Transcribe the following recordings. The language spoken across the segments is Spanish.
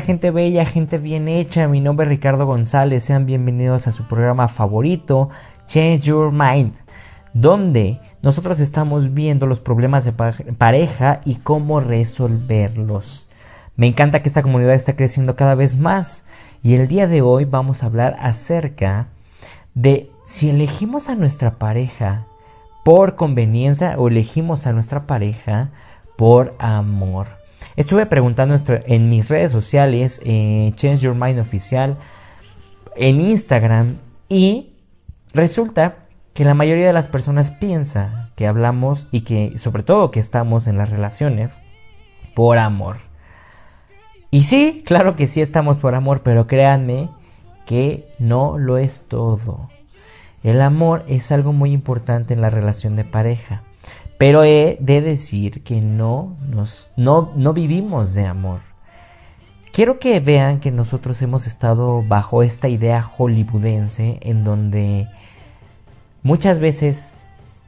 Gente bella, gente bien hecha. Mi nombre es Ricardo González. Sean bienvenidos a su programa favorito, Change Your Mind, donde nosotros estamos viendo los problemas de pareja y cómo resolverlos. Me encanta que esta comunidad está creciendo cada vez más y el día de hoy vamos a hablar acerca de si elegimos a nuestra pareja por conveniencia o elegimos a nuestra pareja por amor. Estuve preguntando en mis redes sociales, eh, Change Your Mind Oficial, en Instagram, y resulta que la mayoría de las personas piensa que hablamos y que, sobre todo, que estamos en las relaciones por amor. Y sí, claro que sí estamos por amor, pero créanme que no lo es todo. El amor es algo muy importante en la relación de pareja. Pero he de decir que no, nos, no, no vivimos de amor. Quiero que vean que nosotros hemos estado bajo esta idea hollywoodense en donde muchas veces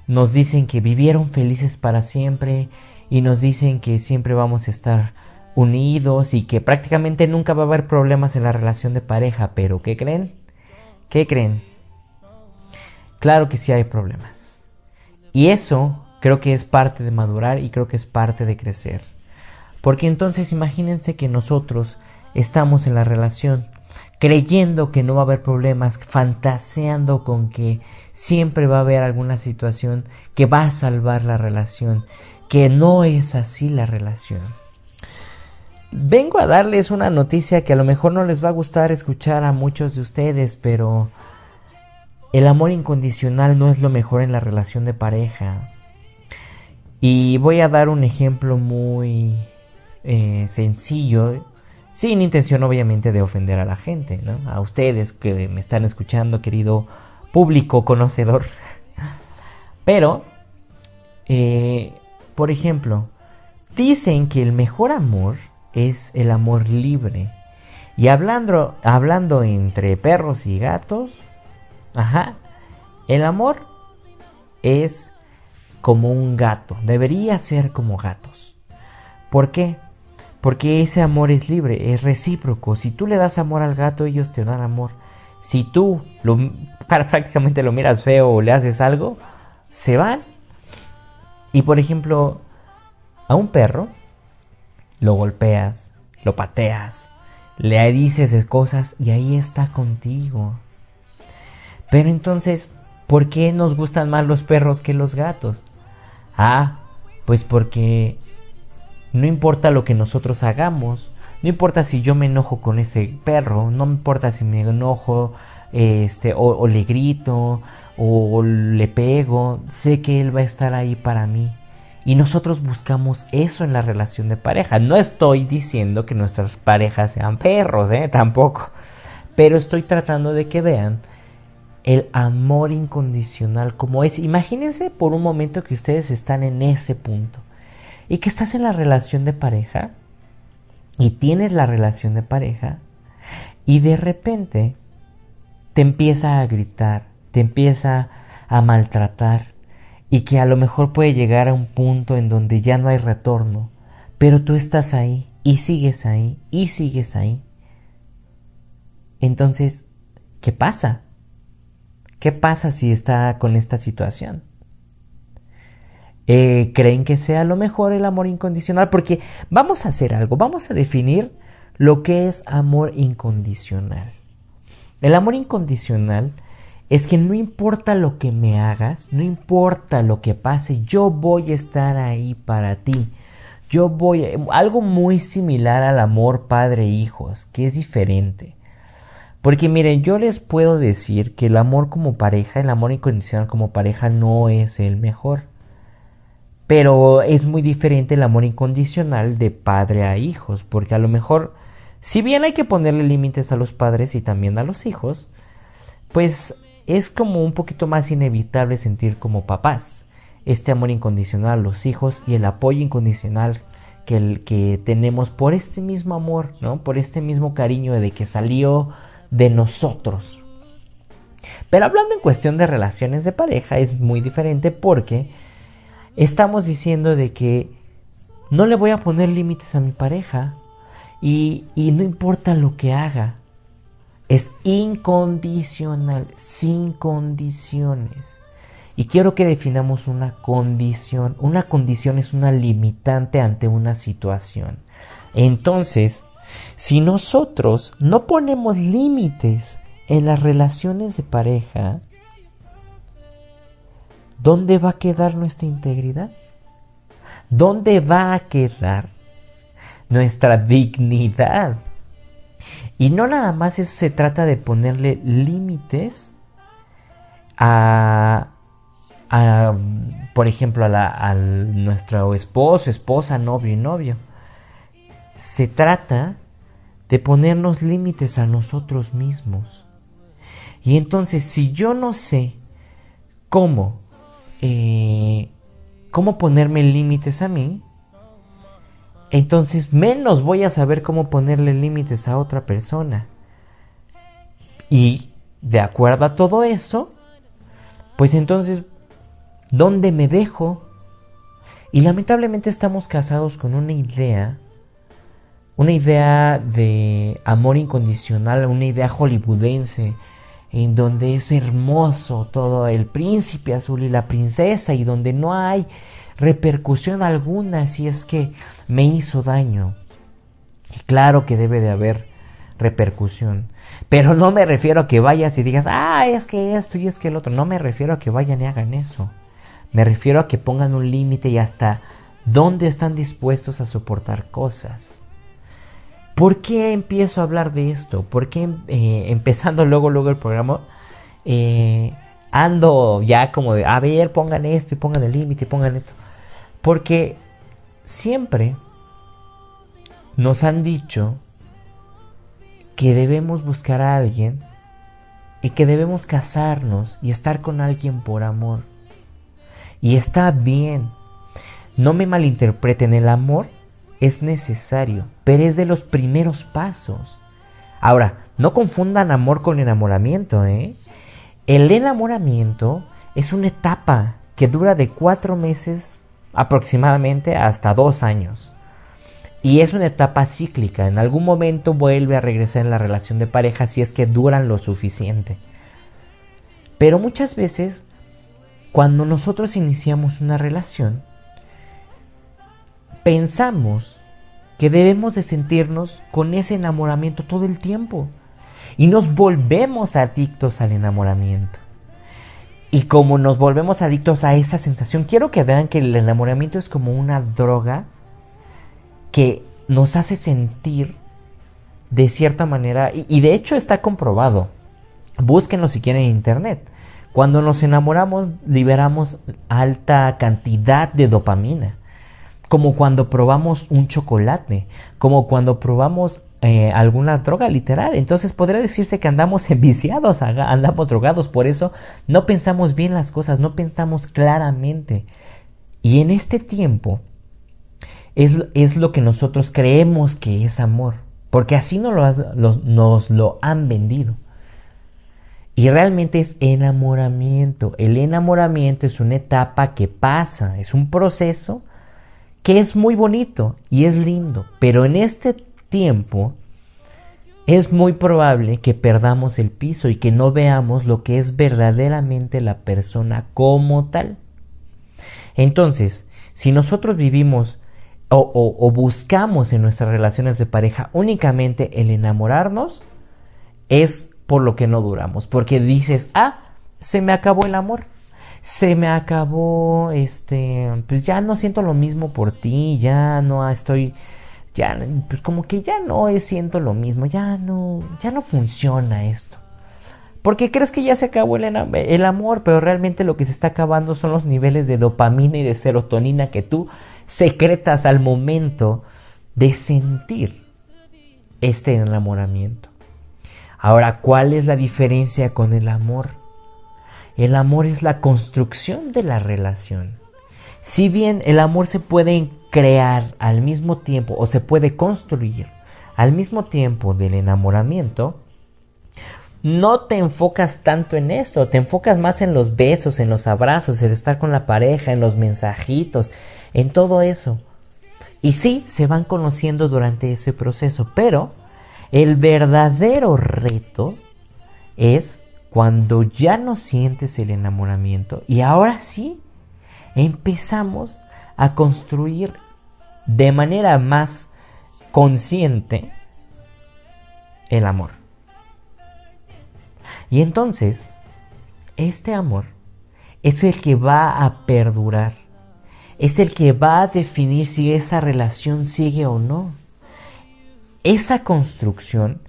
nos dicen que vivieron felices para siempre y nos dicen que siempre vamos a estar unidos y que prácticamente nunca va a haber problemas en la relación de pareja, pero ¿qué creen? ¿Qué creen? Claro que sí hay problemas. Y eso Creo que es parte de madurar y creo que es parte de crecer. Porque entonces imagínense que nosotros estamos en la relación creyendo que no va a haber problemas, fantaseando con que siempre va a haber alguna situación que va a salvar la relación, que no es así la relación. Vengo a darles una noticia que a lo mejor no les va a gustar escuchar a muchos de ustedes, pero el amor incondicional no es lo mejor en la relación de pareja. Y voy a dar un ejemplo muy eh, sencillo, sin intención obviamente de ofender a la gente, ¿no? A ustedes que me están escuchando, querido público conocedor. Pero, eh, por ejemplo, dicen que el mejor amor es el amor libre. Y hablando, hablando entre perros y gatos, ajá, el amor es como un gato, debería ser como gatos. ¿Por qué? Porque ese amor es libre, es recíproco. Si tú le das amor al gato, ellos te dan amor. Si tú lo, prácticamente lo miras feo o le haces algo, se van. Y por ejemplo, a un perro lo golpeas, lo pateas, le dices cosas y ahí está contigo. Pero entonces, ¿por qué nos gustan más los perros que los gatos? Ah, pues porque no importa lo que nosotros hagamos, no importa si yo me enojo con ese perro, no importa si me enojo este, o, le grito o le pego, sé que él va a estar ahí para mí. Y nosotros buscamos eso en la relación de pareja. No estoy diciendo que nuestras parejas sean perros, ¿eh? Tampoco. Pero estoy tratando de que vean el amor incondicional como es. Imagínense por un momento que ustedes están en ese punto y que estás en la relación de pareja y tienes la relación de pareja y de repente te empieza a gritar, te empieza a maltratar y que a lo mejor puede llegar a un punto en donde ya no hay retorno, Pero tú estás ahí y sigues ahí y sigues ahí. Entonces, ¿qué pasa? ¿Qué pasa si está con esta situación? Eh, ¿Creen que sea lo mejor el amor incondicional? Porque vamos a hacer algo, vamos a definir lo que es amor incondicional. El amor incondicional es que no importa lo que me hagas, no importa lo que pase, yo voy a estar ahí para ti. Yo voy, algo muy similar al amor padre-hijos, que es diferente. Porque miren, yo les puedo decir que el amor como pareja, el amor incondicional como pareja no es el mejor. Pero es muy diferente el amor incondicional de padre a hijos, porque a lo mejor, si bien hay que ponerle límites a los padres y también a los hijos, pues es como un poquito más inevitable sentir como papás este amor incondicional a los hijos y el apoyo incondicional que, el, que tenemos por este mismo amor, ¿no? Por este mismo cariño de que salió de nosotros. Pero hablando en cuestión de relaciones de pareja es muy diferente porque estamos diciendo de que no le voy a poner límites a mi pareja y, y no importa lo que haga. Es incondicional, sin condiciones. Y quiero que definamos una condición. Una condición es una limitante ante una situación. Entonces, si nosotros no ponemos límites en las relaciones de pareja, ¿dónde va a quedar nuestra integridad? ¿Dónde va a quedar nuestra dignidad? Y no nada más se trata de ponerle límites a, por ejemplo, a, a nuestro esposo, esposa, novio y novio se trata de ponernos límites a nosotros mismos. Y entonces, si yo no sé cómo, eh, cómo ponerme límites a mí, entonces menos voy a saber cómo ponerle límites a otra persona. Y de acuerdo a todo eso, pues entonces, ¿dónde me dejo? Y lamentablemente estamos casados con una idea una idea de amor incondicional, una idea hollywoodense, en donde es hermoso todo el príncipe azul y la princesa y donde no hay repercusión alguna si es que me hizo daño. Y claro que debe de haber repercusión. Pero no me refiero a que vayas y digas, ah, es que esto y es que el otro. No me refiero a que vayan y hagan eso. Me refiero a que pongan un límite y hasta dónde están dispuestos a soportar cosas. ¿Por qué empiezo a hablar de esto? ¿Por qué eh, empezando luego, luego el programa, eh, ando ya como de, a ver, pongan esto y pongan el límite y pongan esto? Porque siempre nos han dicho que debemos buscar a alguien y que debemos casarnos y estar con alguien por amor. Y está bien. No me malinterpreten, el amor es necesario, pero es de los primeros pasos. Ahora, no confundan amor con enamoramiento, ¿eh? El enamoramiento es una etapa que dura de cuatro meses aproximadamente hasta dos años. Y es una etapa cíclica. En algún momento vuelve a regresar en la relación de pareja si es que duran lo suficiente. Pero muchas veces, cuando nosotros iniciamos una relación, pensamos que debemos de sentirnos con ese enamoramiento todo el tiempo. Y nos volvemos adictos al enamoramiento. Y como nos volvemos adictos a esa sensación, quiero que vean que el enamoramiento es como una droga que nos hace sentir de cierta manera, y, y de hecho está comprobado. Búsquenlo si quieren en internet. Cuando nos enamoramos liberamos alta cantidad de dopamina como cuando probamos un chocolate, como cuando probamos eh, alguna droga literal. Entonces podría decirse que andamos enviciados, andamos drogados, por eso no pensamos bien las cosas, no pensamos claramente. Y en este tiempo es, es lo que nosotros creemos que es amor, porque así nos lo, nos lo han vendido. Y realmente es enamoramiento. El enamoramiento es una etapa que pasa, es un proceso que es muy bonito y es lindo, pero en este tiempo es muy probable que perdamos el piso y que no veamos lo que es verdaderamente la persona como tal. Entonces, si nosotros vivimos o, o, buscamos en nuestras relaciones de pareja únicamente el enamorarnos, es por lo que no duramos, porque dices, ah, se me acabó el amor, se me acabó, este, pues ya no siento lo mismo por ti, ya no estoy, ya, pues como que ya no siento lo mismo, ya no, ya no funciona esto. Porque crees que ya se acabó el, el, amor, pero realmente lo que se está acabando son los niveles de dopamina y de serotonina que tú secretas al momento de sentir este enamoramiento. Ahora, ¿cuál es la diferencia con el amor? El amor es la construcción de la relación. Si bien el amor se puede crear al mismo tiempo o se puede construir al mismo tiempo del enamoramiento, no te enfocas tanto en esto, te enfocas más en los besos, en los abrazos, en estar con la pareja, en los mensajitos, en todo eso. Y sí, se van conociendo durante ese proceso, pero el verdadero reto es cuando ya no sientes el enamoramiento y ahora sí empezamos a construir de manera más consciente el amor. Y entonces, este amor es el que va a perdurar, es el que va a definir si esa relación sigue o no. Esa construcción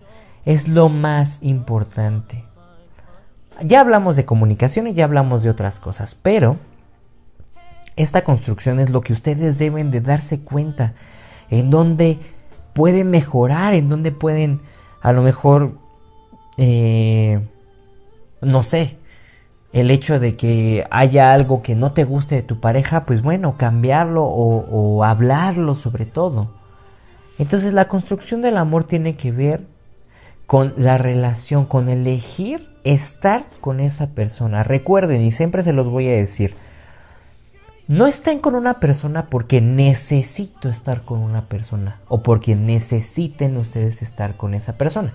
es lo más importante. Ya hablamos de comunicación y ya hablamos de otras cosas, pero esta construcción es lo que ustedes deben de darse cuenta, en donde pueden mejorar, en donde pueden a lo mejor, eh, no sé, el hecho de que haya algo que no te guste de tu pareja, pues bueno, cambiarlo o, o hablarlo sobre todo. Entonces la construcción del amor tiene que ver con la relación, con elegir estar con esa persona. Recuerden, y siempre se los voy a decir, no estén con una persona porque necesito estar con una persona o porque necesiten ustedes estar con esa persona.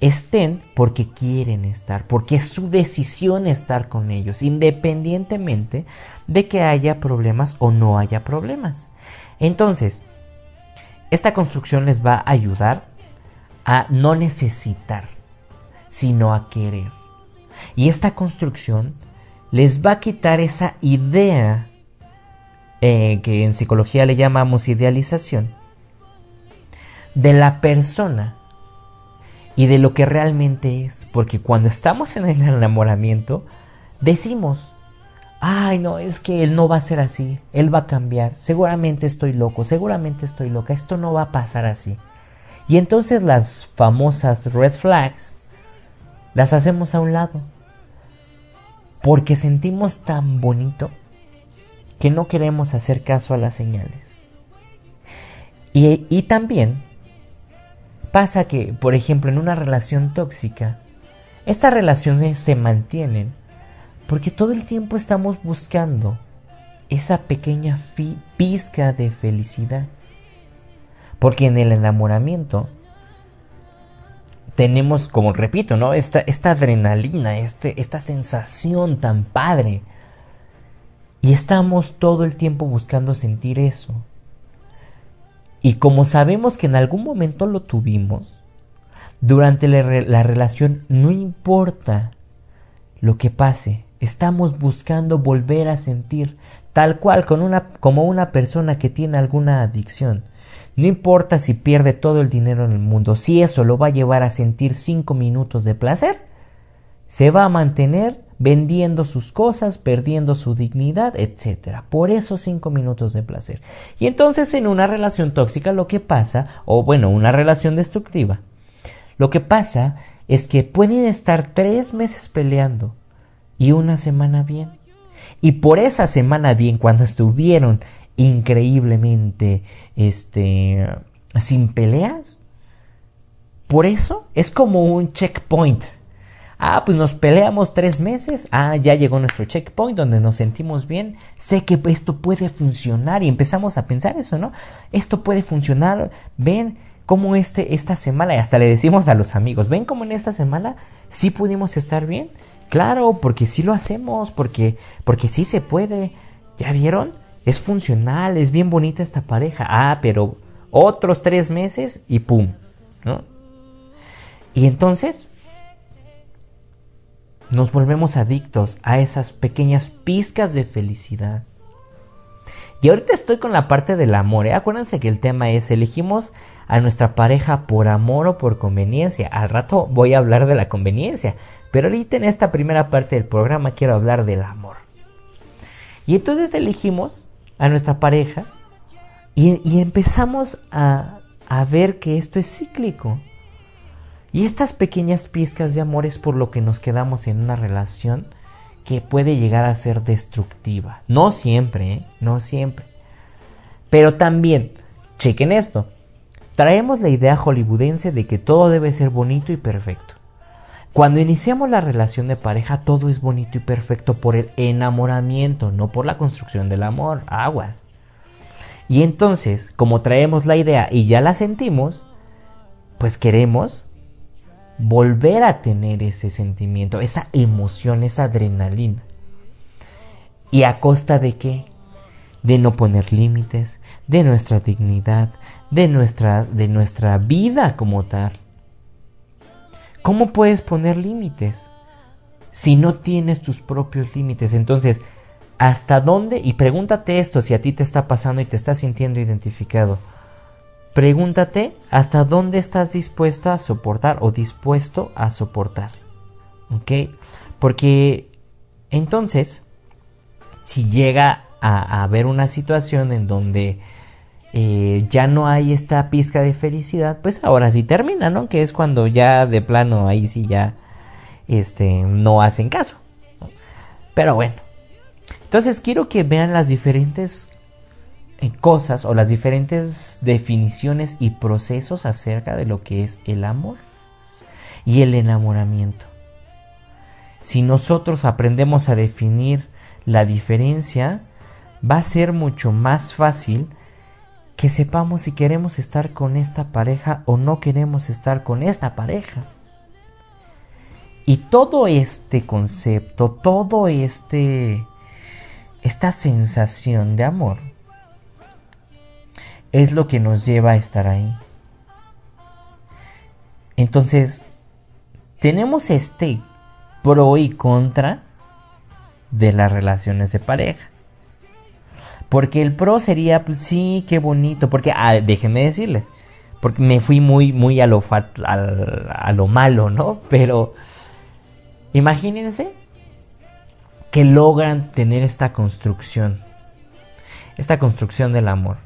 Estén porque quieren estar, porque es su decisión estar con ellos, independientemente de que haya problemas o no haya problemas. Entonces, esta construcción les va a ayudar a no necesitar, sino a querer. Y esta construcción les va a quitar esa idea eh, que en psicología le llamamos idealización, de la persona y de lo que realmente es. Porque cuando estamos en el enamoramiento, decimos, ay no, es que él no va a ser así, él va a cambiar, seguramente estoy loco, seguramente estoy loca, esto no va a pasar así. Y entonces las famosas red flags las hacemos a un lado. Porque sentimos tan bonito que no queremos hacer caso a las señales. Y, también pasa que, por ejemplo, en una relación tóxica, estas relaciones se mantienen porque todo el tiempo estamos buscando esa pequeña pizca de felicidad. Porque en el enamoramiento tenemos, como repito, ¿no? Esta, esta adrenalina, este, esta sensación tan padre y estamos todo el tiempo buscando sentir eso. Y como sabemos que en algún momento lo tuvimos, durante la, relación no importa lo que pase, estamos buscando volver a sentir tal cual con una, como una persona que tiene alguna adicción. No importa si pierde todo el dinero en el mundo, si eso lo va a llevar a sentir cinco minutos de placer, se va a mantener vendiendo sus cosas, perdiendo su dignidad, etc. Por esos cinco minutos de placer. Y entonces en una relación tóxica lo que pasa, o bueno, una relación destructiva, lo que pasa es que pueden estar tres meses peleando y una semana bien. Y por esa semana bien, cuando estuvieron increíblemente, este, sin peleas, por eso es como un checkpoint Ah, pues nos peleamos tres meses. Ah, ya llegó nuestro checkpoint donde nos sentimos bien. Sé que esto puede funcionar y empezamos a pensar eso, ¿no? Esto puede funcionar. Ven cómo este, esta semana, y hasta le decimos a los amigos, ven cómo en esta semana sí pudimos estar bien. Claro, porque sí lo hacemos, porque, porque sí se puede. ¿Ya vieron? Es funcional, es bien bonita esta pareja. Ah, pero otros tres meses y pum, ¿no? Y entonces nos volvemos adictos a esas pequeñas pizcas de felicidad. Y ahorita estoy con la parte del amor. ¿eh? Acuérdense que el tema es elegimos a nuestra pareja por amor o por conveniencia. Al rato voy a hablar de la conveniencia. Pero ahorita en esta primera parte del programa quiero hablar del amor. Y entonces elegimos a nuestra pareja y, empezamos a, ver que esto es cíclico. Y estas pequeñas pizcas de amor es por lo que nos quedamos en una relación que puede llegar a ser destructiva. No siempre, ¿eh? no siempre. Pero también, chequen esto, traemos la idea hollywoodense de que todo debe ser bonito y perfecto. Cuando iniciamos la relación de pareja todo es bonito y perfecto por el enamoramiento, no por la construcción del amor, aguas. Y entonces, como traemos la idea y ya la sentimos, pues queremos volver a tener ese sentimiento, esa emoción, esa adrenalina. ¿Y a costa de qué? De no poner límites, de nuestra dignidad, de nuestra, de nuestra vida como tal. ¿Cómo puedes poner límites si no tienes tus propios límites? Entonces, ¿hasta dónde? Y pregúntate esto si a ti te está pasando y te estás sintiendo identificado. Pregúntate hasta dónde estás dispuesto a soportar o dispuesto a soportar. ¿Ok? Porque entonces, si llega a, haber una situación en donde eh, ya no hay esta pizca de felicidad, pues ahora sí termina, ¿no? Que es cuando ya de plano ahí sí ya este, no hacen caso. Pero bueno. Entonces quiero que vean las diferentes cosas o las diferentes definiciones y procesos acerca de lo que es el amor y el enamoramiento. Si nosotros aprendemos a definir la diferencia, va a ser mucho más fácil que sepamos si queremos estar con esta pareja o no queremos estar con esta pareja. Y todo este concepto, todo este esta sensación de amor es lo que nos lleva a estar ahí. Entonces, tenemos este pro y contra de las relaciones de pareja. Porque el pro sería, pues sí, qué bonito. Porque, ah, déjenme decirles, porque me fui muy, muy a lo, a lo malo, ¿no? Pero, imagínense que logran tener esta construcción. Esta construcción del amor.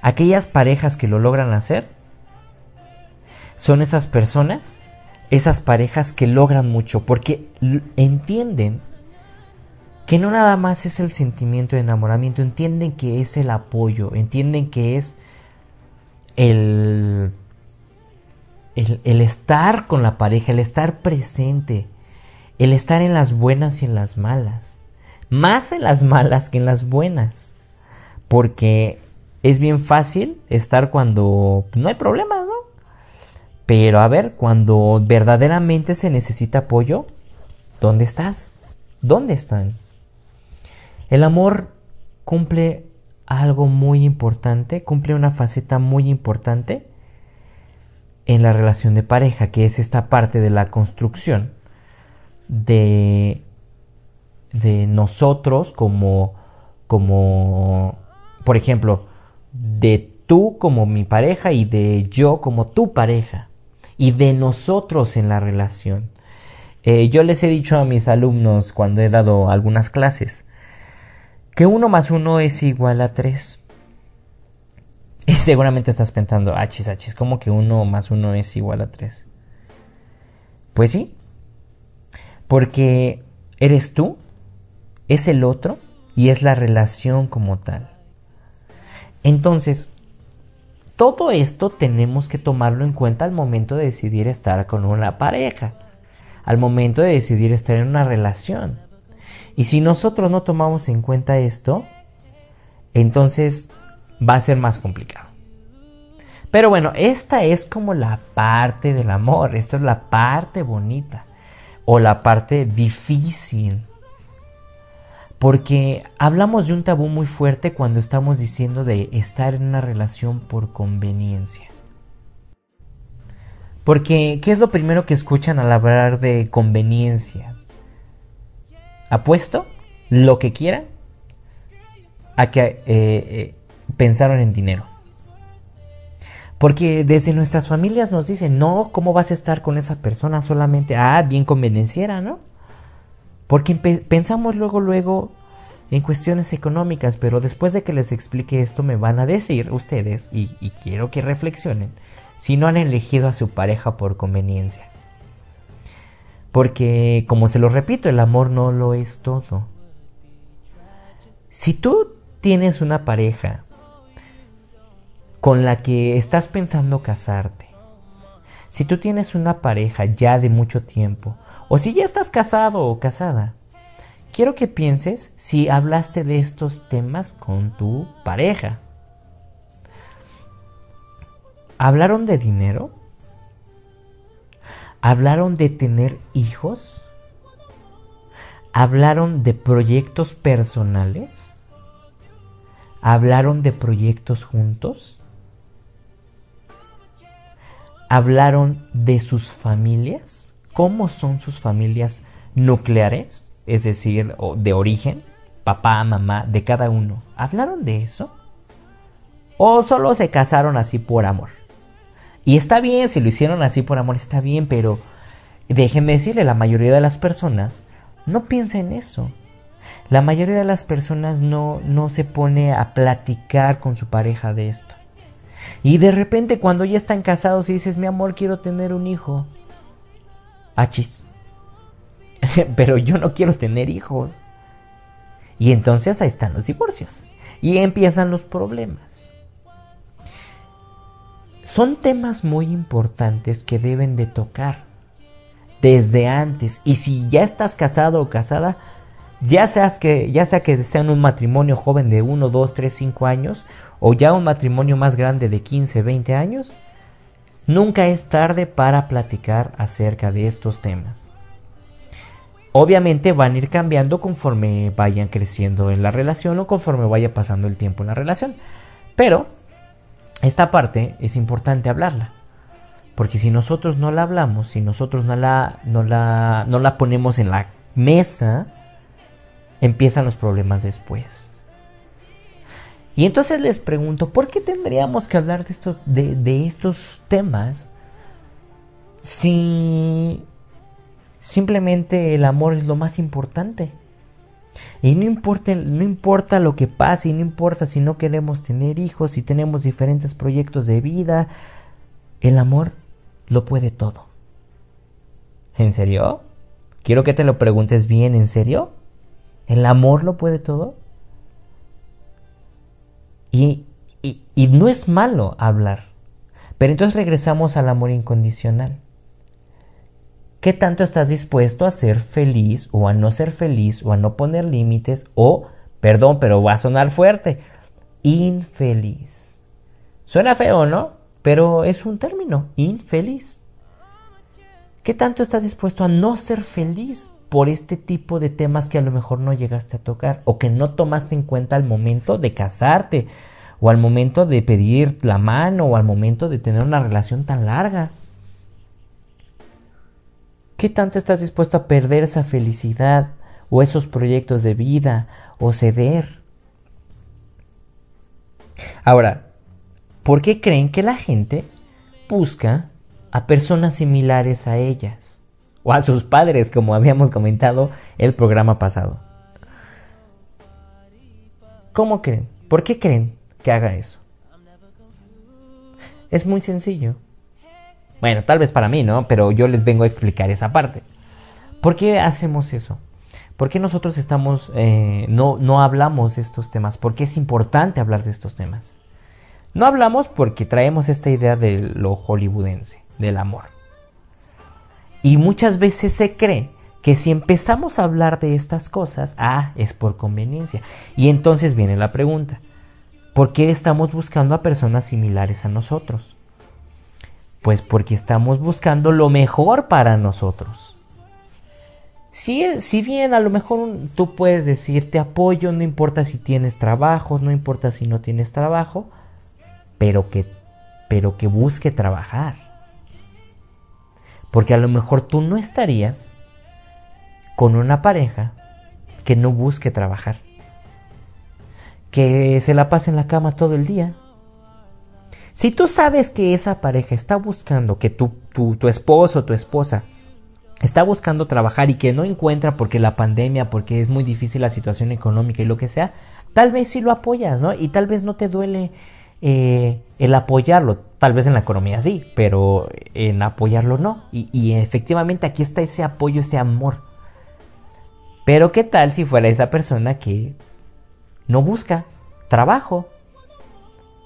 Aquellas parejas que lo logran hacer son esas personas, esas parejas que logran mucho porque entienden que no nada más es el sentimiento de enamoramiento, entienden que es el apoyo, entienden que es el, el, estar con la pareja, el estar presente, el estar en las buenas y en las malas, más en las malas que en las buenas, porque es bien fácil estar cuando no hay problemas, ¿no? Pero a ver, cuando verdaderamente se necesita apoyo, ¿dónde estás? ¿Dónde están? El amor cumple algo muy importante, cumple una faceta muy importante en la relación de pareja, que es esta parte de la construcción de, nosotros como, como, por ejemplo, de tú como mi pareja y de yo como tu pareja y de nosotros en la relación. Eh, yo les he dicho a mis alumnos cuando he dado algunas clases que uno más uno es igual a tres. Y seguramente estás pensando, achis, achis, ¿cómo que uno más uno es igual a tres? Pues sí, porque eres tú, es el otro y es la relación como tal. Entonces, todo esto tenemos que tomarlo en cuenta al momento de decidir estar con una pareja. al momento de decidir estar en una relación. Y si nosotros no tomamos en cuenta esto, entonces va a ser más complicado. Pero bueno, esta es como la parte del amor, esta es la parte bonita o la parte difícil. Porque hablamos de un tabú muy fuerte cuando estamos diciendo de estar en una relación por conveniencia. Porque, ¿qué es lo primero que escuchan al hablar de conveniencia? Apuesto lo que quieran a que eh, eh, pensaron en dinero. Porque desde nuestras familias nos dicen, no, ¿cómo vas a estar con esa persona solamente? Ah, bien convenenciera, ¿no? Porque pensamos luego, luego en cuestiones económicas, pero después de que les explique esto me van a decir ustedes, y quiero que reflexionen, si no han elegido a su pareja por conveniencia. Porque, como se lo repito, el amor no lo es todo. Si tú tienes una pareja con la que estás pensando casarte, si tú tienes una pareja ya de mucho tiempo, o si ya estás casado o casada, quiero que pienses si hablaste de estos temas con tu pareja. ¿Hablaron de dinero? ¿Hablaron de tener hijos? ¿Hablaron de proyectos personales? ¿Hablaron de proyectos juntos? hablaron de sus familias, cómo son sus familias nucleares, es decir, de origen, papá, mamá, de cada uno. ¿Hablaron de eso? ¿O solo se casaron así por amor? Y está bien, si lo hicieron así por amor, está bien, pero déjenme decirle, la mayoría de las personas no piensa en eso. La mayoría de las personas no, no se pone a platicar con su pareja de esto. Y de repente cuando ya están casados y dices, mi amor, quiero tener un hijo. Achis. Pero yo no quiero tener hijos. Y entonces ahí están los divorcios. Y empiezan los problemas. Son temas muy importantes que deben de tocar desde antes. Y si ya estás casado o casada, ya, seas que, ya sea que sean un matrimonio joven de 1, 2, 3, 5 años o ya un matrimonio más grande de 15, 20 años, nunca es tarde para platicar acerca de estos temas. Obviamente van a ir cambiando conforme vayan creciendo en la relación o conforme vaya pasando el tiempo en la relación. Pero esta parte es importante hablarla. Porque si nosotros no la hablamos, si nosotros no la, no la, no la ponemos en la mesa, empiezan los problemas después. Y entonces les pregunto, ¿por qué tendríamos que hablar de, esto, de, estos temas si simplemente el amor es lo más importante? Y no importa, no importa lo que pase, y no importa si no queremos tener hijos, si tenemos diferentes proyectos de vida, el amor lo puede todo. ¿En serio? Quiero que te lo preguntes bien, ¿en serio? ¿El amor lo puede todo? Y, y, no es malo hablar. Pero entonces regresamos al amor incondicional. ¿Qué tanto estás dispuesto a ser feliz o a no ser feliz o a no poner límites o, perdón, pero va a sonar fuerte, infeliz? Suena feo, ¿no? Pero es un término, infeliz. ¿Qué tanto estás dispuesto a no ser feliz por este tipo de temas que a lo mejor no llegaste a tocar o que no tomaste en cuenta al momento de casarte o al momento de pedir la mano o al momento de tener una relación tan larga. ¿Qué tanto estás dispuesto a perder esa felicidad o esos proyectos de vida o ceder? Ahora, ¿por qué creen que la gente busca a personas similares a ellas? o a sus padres, como habíamos comentado el programa pasado. ¿Cómo creen? ¿Por qué creen que haga eso? Es muy sencillo. Bueno, tal vez para mí, ¿no? Pero yo les vengo a explicar esa parte. ¿Por qué hacemos eso? ¿Por qué nosotros estamos, eh, no, no hablamos de estos temas? ¿Por qué es importante hablar de estos temas? No hablamos porque traemos esta idea de lo hollywoodense, del amor. Y muchas veces se cree que si empezamos a hablar de estas cosas, ah, es por conveniencia. Y entonces viene la pregunta, ¿por qué estamos buscando a personas similares a nosotros? Pues porque estamos buscando lo mejor para nosotros. Si, bien a lo mejor tú puedes decir te apoyo, no importa si tienes trabajo, no importa si no tienes trabajo, pero que, pero que busque trabajar. Porque a lo mejor tú no estarías con una pareja que no busque trabajar, que se la pase en la cama todo el día. Si tú sabes que esa pareja está buscando, que tu, tu, tu esposo o tu esposa está buscando trabajar y que no encuentra porque la pandemia, porque es muy difícil la situación económica y lo que sea, tal vez sí lo apoyas, ¿no? Y tal vez no te duele eh, el apoyarlo, tal vez en la economía sí, pero en apoyarlo no. Y, y efectivamente aquí está ese apoyo, ese amor. Pero ¿qué tal si fuera esa persona que no busca trabajo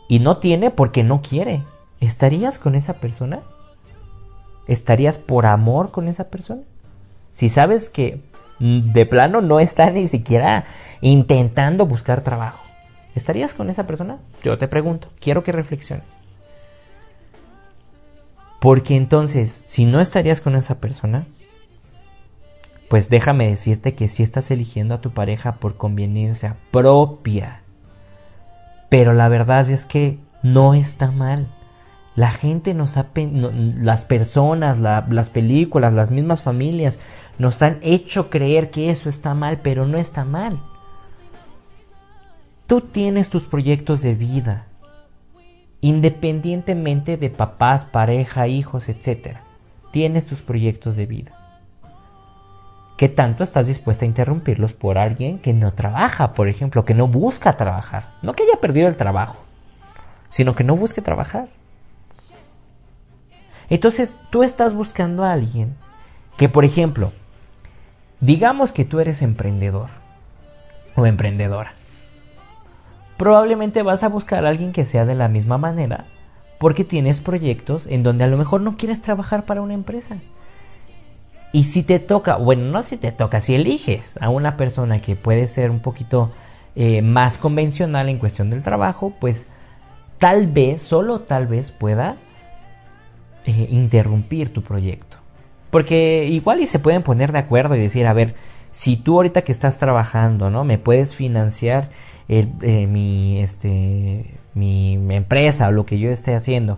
y no tiene porque no quiere? ¿Estarías con esa persona? ¿Estarías por amor con esa persona? Si sabes que de plano no está ni siquiera intentando buscar trabajo. ¿Estarías con esa persona? Yo te pregunto, quiero que reflexiones. Porque entonces, si no estarías con esa persona, pues déjame decirte que si estás eligiendo a tu pareja por conveniencia propia. Pero la verdad es que no está mal. La gente nos ha... las personas, las películas, las mismas familias nos han hecho creer que eso está mal, pero no está mal. Tú tienes tus proyectos de vida, independientemente de papás, pareja, hijos, etc. Tienes tus proyectos de vida. ¿Qué tanto estás dispuesta a interrumpirlos por alguien que no trabaja, por ejemplo, que no busca trabajar? No que haya perdido el trabajo, sino que no busque trabajar. Entonces tú estás buscando a alguien que, por ejemplo, digamos que tú eres emprendedor o emprendedora. Probablemente vas a buscar a alguien que sea de la misma manera porque tienes proyectos en donde a lo mejor no quieres trabajar para una empresa y si te toca, bueno, no si te toca, si eliges a una persona que puede ser un poquito eh, más convencional en cuestión del trabajo, pues tal vez, solo tal vez pueda eh, interrumpir tu proyecto. Porque igual y se pueden poner de acuerdo y decir, a ver, si tú ahorita que estás trabajando, ¿no? Me puedes financiar eh, mi, este, mi empresa o lo que yo esté haciendo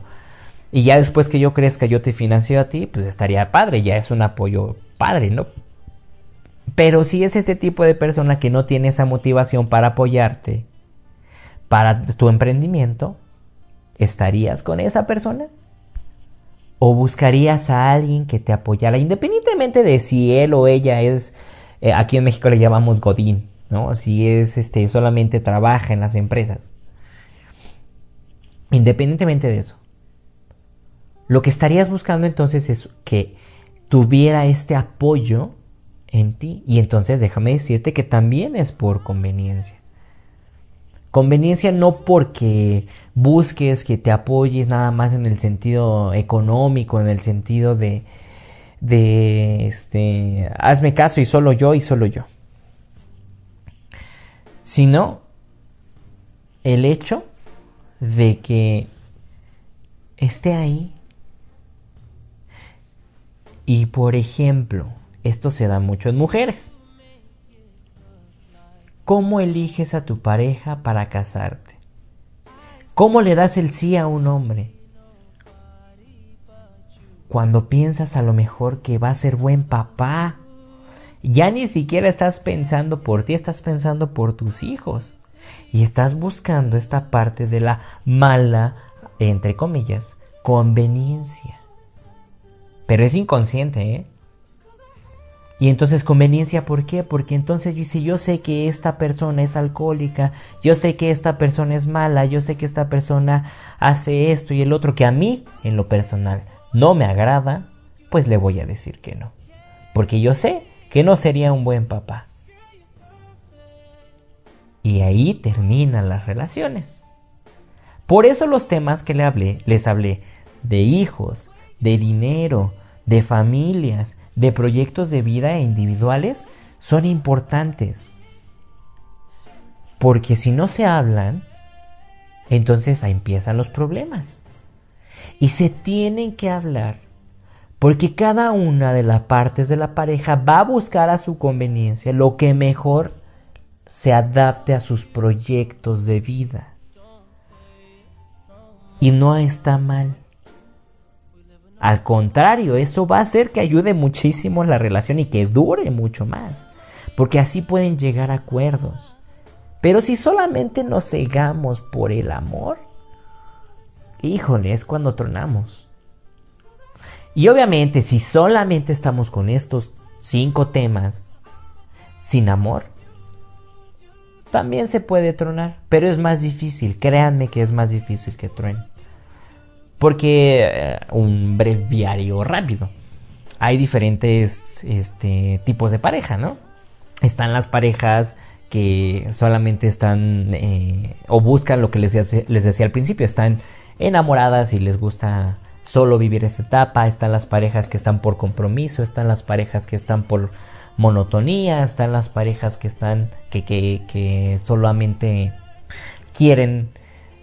y ya después que yo crezca yo te financio a ti, pues estaría padre, ya es un apoyo padre, ¿no? Pero si es ese tipo de persona que no tiene esa motivación para apoyarte para tu emprendimiento, ¿estarías con esa persona? ¿O buscarías a alguien que te apoyara, independientemente de si él o ella es, eh, aquí en México le llamamos Godín, ¿no? Si es, este, solamente trabaja en las empresas. Independientemente de eso, lo que estarías buscando entonces es que tuviera este apoyo en ti. Y entonces déjame decirte que también es por conveniencia. Conveniencia no porque busques que te apoyes nada más en el sentido económico, en el sentido de, de, este, hazme caso y solo yo y solo yo. Sino el hecho de que esté ahí y por ejemplo, esto se da mucho en mujeres. ¿Cómo eliges a tu pareja para casarte? ¿Cómo le das el sí a un hombre? Cuando piensas a lo mejor que va a ser buen papá, ya ni siquiera estás pensando por ti, estás pensando por tus hijos. Y estás buscando esta parte de la mala, entre comillas, conveniencia. Pero es inconsciente, ¿eh? Y entonces conveniencia, ¿por qué? Porque entonces si yo sé que esta persona es alcohólica, yo sé que esta persona es mala, yo sé que esta persona hace esto y el otro que a mí, en lo personal, no me agrada, pues le voy a decir que no. Porque yo sé que no sería un buen papá. Y ahí terminan las relaciones. Por eso los temas que le hablé, les hablé de hijos, de dinero, de familias, de proyectos de vida e individuales son importantes. Porque si no se hablan, entonces empiezan los problemas. Y se tienen que hablar porque cada una de las partes de la pareja va a buscar a su conveniencia lo que mejor se adapte a sus proyectos de vida. Y no está mal. Al contrario, eso va a hacer que ayude muchísimo la relación y que dure mucho más. Porque así pueden llegar a acuerdos. Pero si solamente nos cegamos por el amor, híjole, es cuando tronamos. Y obviamente, si solamente estamos con estos cinco temas sin amor, también se puede tronar, pero es más difícil, créanme que es más difícil que truene. Porque eh, un breviario rápido. Hay diferentes este, tipos de pareja, ¿no? Están las parejas que solamente están eh, o buscan lo que les, les decía al principio, están enamoradas y les gusta solo vivir esa etapa, están las parejas que están por compromiso, están las parejas que están por monotonía, están las parejas que están que, que, solamente quieren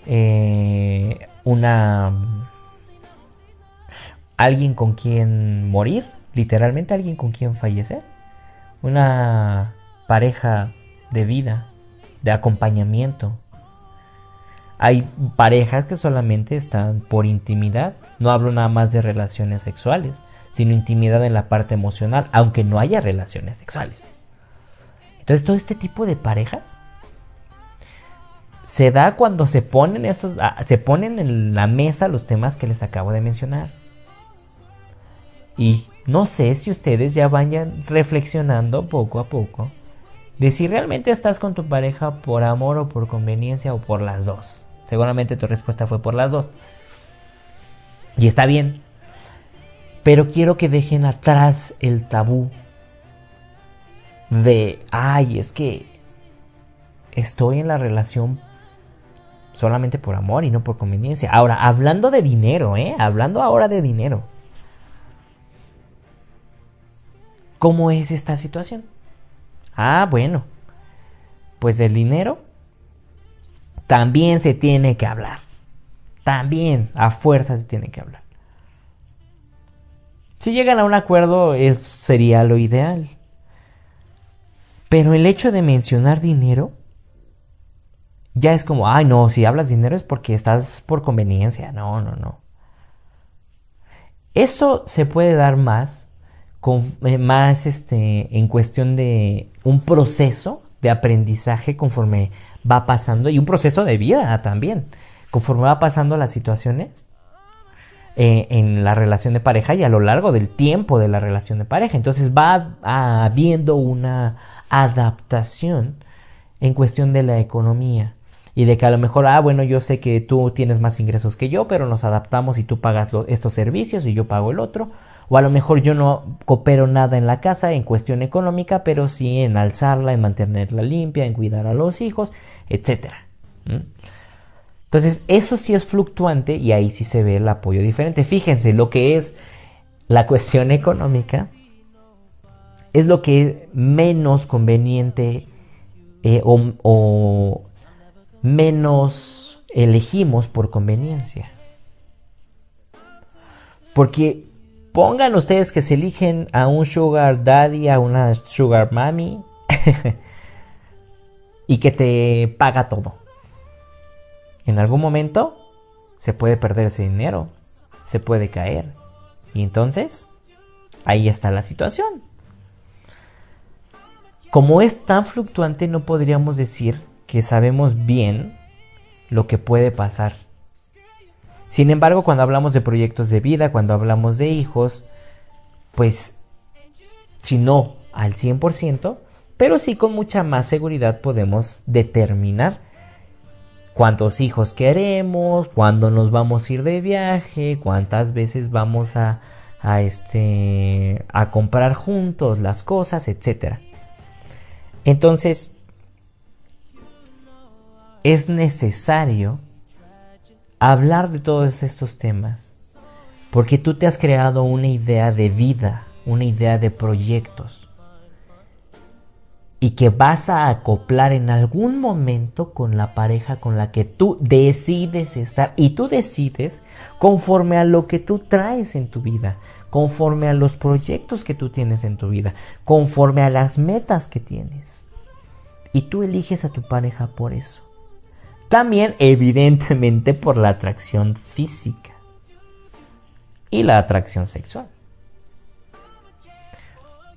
eh, una alguien con quien morir, literalmente alguien con quien fallecer, una pareja de vida, de acompañamiento, hay parejas que solamente están por intimidad. No hablo nada más de relaciones sexuales, sino intimidad en la parte emocional, aunque no haya relaciones sexuales. Entonces todo este tipo de parejas se da cuando se ponen estos, ah, se ponen en la mesa los temas que les acabo de mencionar. Y no sé si ustedes ya vayan reflexionando poco a poco de si realmente estás con tu pareja por amor o por conveniencia o por las dos. Seguramente tu respuesta fue por las dos. Y está bien. Pero quiero que dejen atrás el tabú de, ay, es que estoy en la relación solamente por amor y no por conveniencia. Ahora, hablando de dinero, ¿eh? Hablando ahora de dinero. ¿Cómo es esta situación? Ah, bueno. Pues el dinero también se tiene que hablar. También a fuerza se tiene que hablar. Si llegan a un acuerdo, eso sería lo ideal. Pero el hecho de mencionar dinero ya es como, ay, no, si hablas dinero es porque estás por conveniencia. No, no, no. Eso se puede dar más, eh, más este, en cuestión de un proceso de aprendizaje conforme va pasando y un proceso de vida también. Conforme va pasando las situaciones eh, en la relación de pareja y a lo largo del tiempo de la relación de pareja. Entonces va habiendo una adaptación en cuestión de la economía. Y de que a lo mejor, ah, bueno, yo sé que tú tienes más ingresos que yo, pero nos adaptamos y tú pagas estos servicios y yo pago el otro. O a lo mejor yo no coopero nada en la casa en cuestión económica, pero sí en alzarla, en mantenerla limpia, en cuidar a los hijos etcétera. Entonces, eso sí es fluctuante y ahí sí se ve el apoyo diferente. Fíjense, lo que es la cuestión económica es lo que es menos conveniente eh, o menos elegimos por conveniencia. Porque pongan ustedes que se eligen a un sugar daddy, a una sugar mommy. y que te paga todo. En algún momento se puede perder ese dinero, se puede caer. Y entonces, ahí está la situación. Como es tan fluctuante, no podríamos decir que sabemos bien lo que puede pasar. Sin embargo, cuando hablamos de proyectos de vida, cuando hablamos de hijos, pues si no al 100%, pero sí con mucha más seguridad podemos determinar cuántos hijos queremos, cuándo nos vamos a ir de viaje, cuántas veces vamos a, a, este, a comprar juntos las cosas, etc. Entonces, es necesario hablar de todos estos temas Porque tú te has creado una idea de vida, una idea de proyectos. Y que vas a acoplar en algún momento con la pareja con la que tú decides estar. Y tú decides conforme a lo que tú traes en tu vida, conforme a los proyectos que tú tienes en tu vida, conforme a las metas que tienes. Y tú eliges a tu pareja por eso. También, evidentemente, por la atracción física y la atracción sexual.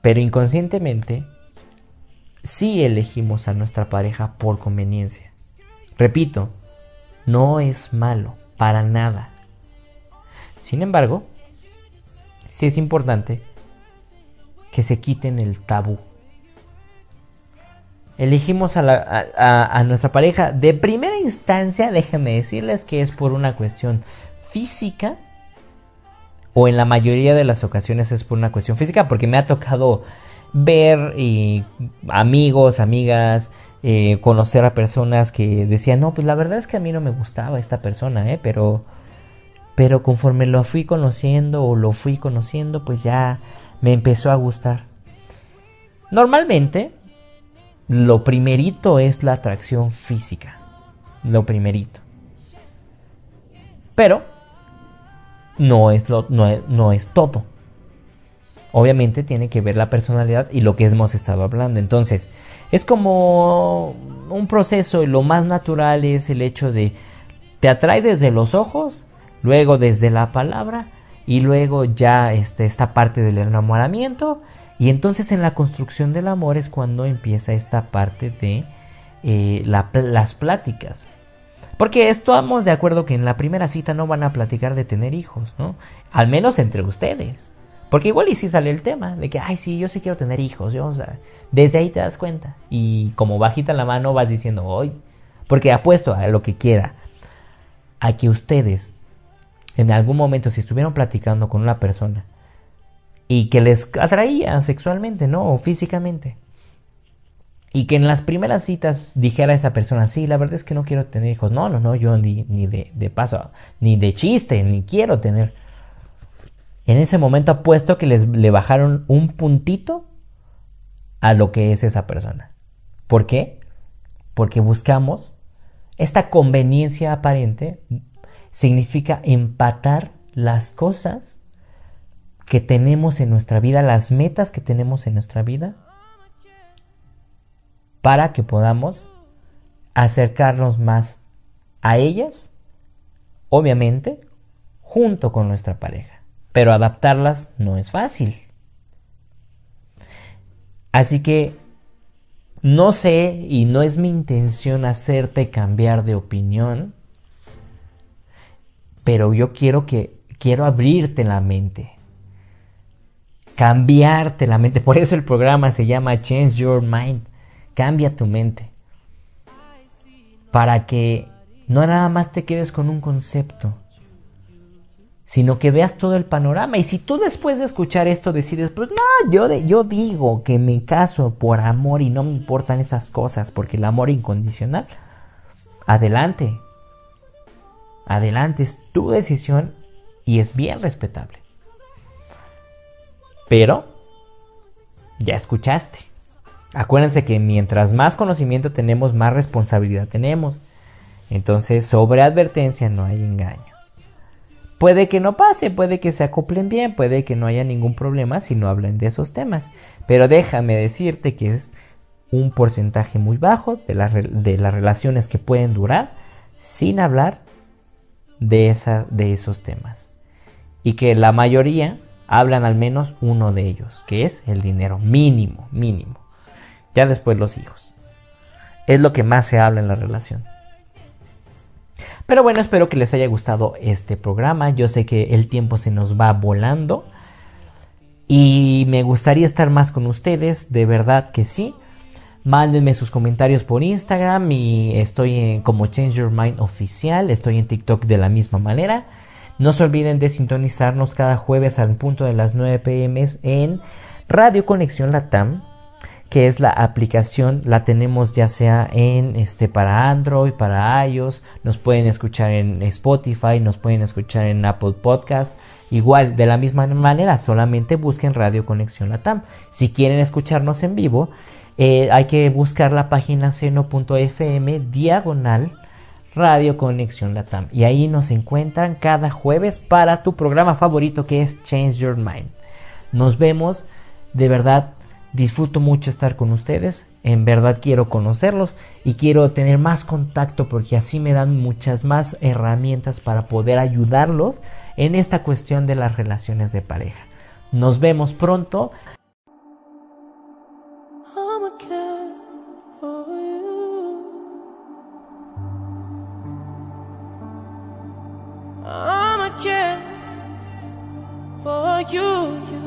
Pero inconscientemente, sí elegimos a nuestra pareja por conveniencia. Repito, no es malo, para nada. Sin embargo, sí es importante que se quiten el tabú. Elegimos a, nuestra pareja de primera instancia, déjenme decirles que es por una cuestión física o en la mayoría de las ocasiones es por una cuestión física porque me ha tocado ver amigos, amigas, eh, conocer a personas que decían, no, pues la verdad es que a mí no me gustaba esta persona, ¿eh? pero pero conforme lo fui conociendo o lo fui conociendo, pues ya me empezó a gustar. Normalmente, lo primerito es la atracción física. Lo primerito. Pero, no es, lo, no no es todo. Obviamente tiene que ver la personalidad y lo que hemos estado hablando. Entonces, es como un proceso y lo más natural es el hecho de te atrae desde los ojos luego desde la palabra y luego ya este, esta parte del enamoramiento y entonces en la construcción del amor es cuando empieza esta parte de eh, las pláticas. Porque estamos de acuerdo que en la primera cita no van a platicar de tener hijos, ¿no? Al menos entre ustedes. Porque igual y si sale el tema de que, ay, sí, yo sí quiero tener hijos, yo, o sea, desde ahí te das cuenta. Y como bajita la mano vas diciendo, hoy, porque apuesto a lo que quiera, a que ustedes en algún momento si estuvieron platicando con una persona y que les atraía sexualmente, ¿no? O físicamente. Y que en las primeras citas dijera esa persona, sí, la verdad es que no quiero tener hijos. No, no, no, yo ni, de paso, ni de chiste, ni quiero tener. En ese momento apuesto que les le bajaron un puntito a lo que es esa persona. ¿Por qué? Porque buscamos esta conveniencia aparente significa empatar las cosas que tenemos en nuestra vida, las metas que tenemos en nuestra vida, para que podamos acercarnos más a ellas, obviamente, junto con nuestra pareja. Pero adaptarlas no es fácil. Así que no sé y no es mi intención hacerte cambiar de opinión pero yo quiero que quiero abrirte la mente. Cambiarte la mente. Por eso el programa se llama Change Your Mind. Cambia tu mente. Para que no nada más te quedes con un concepto, sino que veas todo el panorama. Y si tú después de escuchar esto decides, pues no, yo, yo digo que me caso por amor y no me importan esas cosas, porque el amor incondicional, adelante, Adelante, es tu decisión y es bien respetable. Pero, ya escuchaste. Acuérdense que mientras más conocimiento tenemos, más responsabilidad tenemos. Entonces, sobre advertencia no hay engaño. Puede que no pase, puede que se acoplen bien, puede que no haya ningún problema si no hablan de esos temas. Pero déjame decirte que es un porcentaje muy bajo de, de las relaciones que pueden durar sin hablar de, de esos temas. Y que la mayoría hablan al menos uno de ellos, que es el dinero mínimo, mínimo. Ya después los hijos. Es lo que más se habla en la relación. Pero bueno, espero que les haya gustado este programa. Yo sé que el tiempo se nos va volando. Y me gustaría estar más con ustedes, de verdad que sí. Mándenme sus comentarios por Instagram y estoy en, como Change Your Mind oficial. Estoy en TikTok de la misma manera. No se olviden de sintonizarnos cada jueves al punto de las 9 pm en Radio Conexión Latam, que es la aplicación, la tenemos ya sea en este para Android, para iOS, nos pueden escuchar en Spotify, nos pueden escuchar en Apple Podcast, Igual, de la misma manera, solamente busquen Radio Conexión Latam. Si quieren escucharnos en vivo, eh, hay que buscar la página seno.fm diagonal Radio Conexión Latam. Y ahí nos encuentran cada jueves para tu programa favorito que es Change Your Mind. Nos vemos, de verdad disfruto mucho estar con ustedes, en verdad quiero conocerlos y quiero tener más contacto porque así me dan muchas más herramientas para poder ayudarlos en esta cuestión de las relaciones de pareja. Nos vemos pronto. you.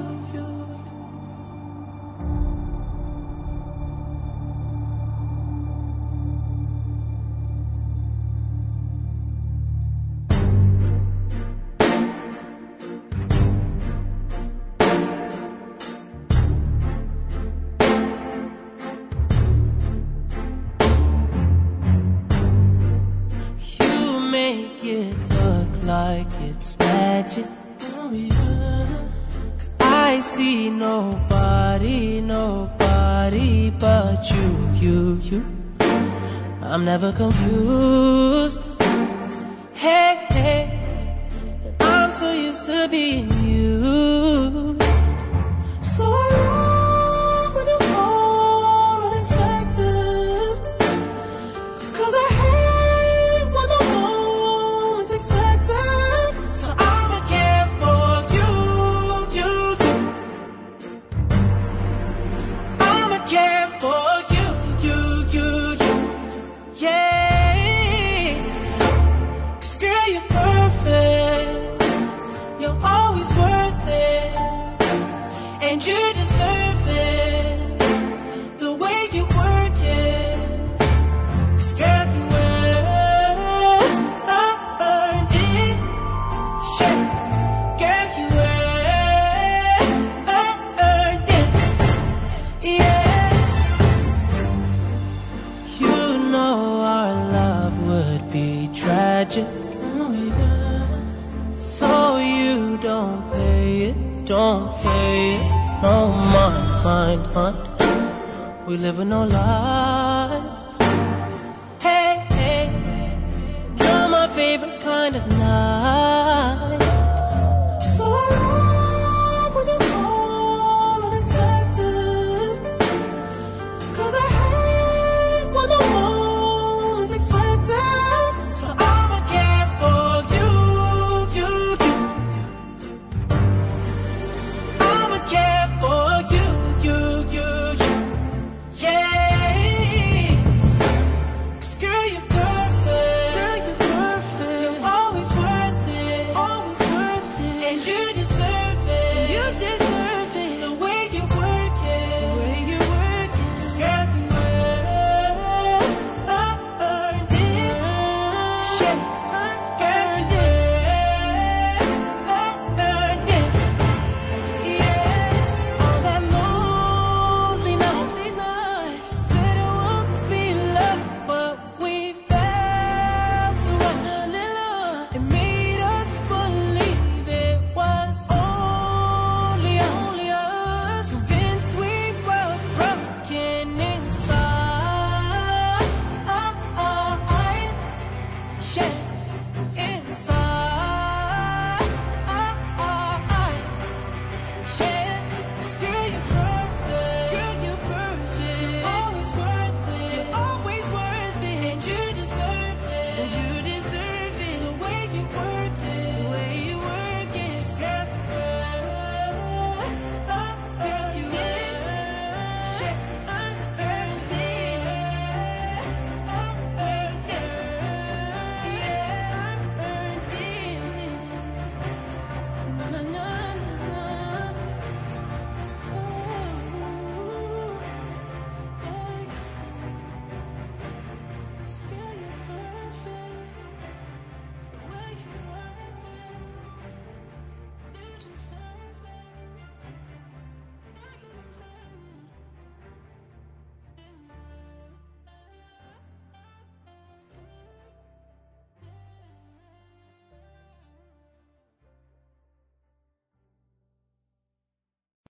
Never confused. Hey, hey, I'm so used to being used. We live with no lies.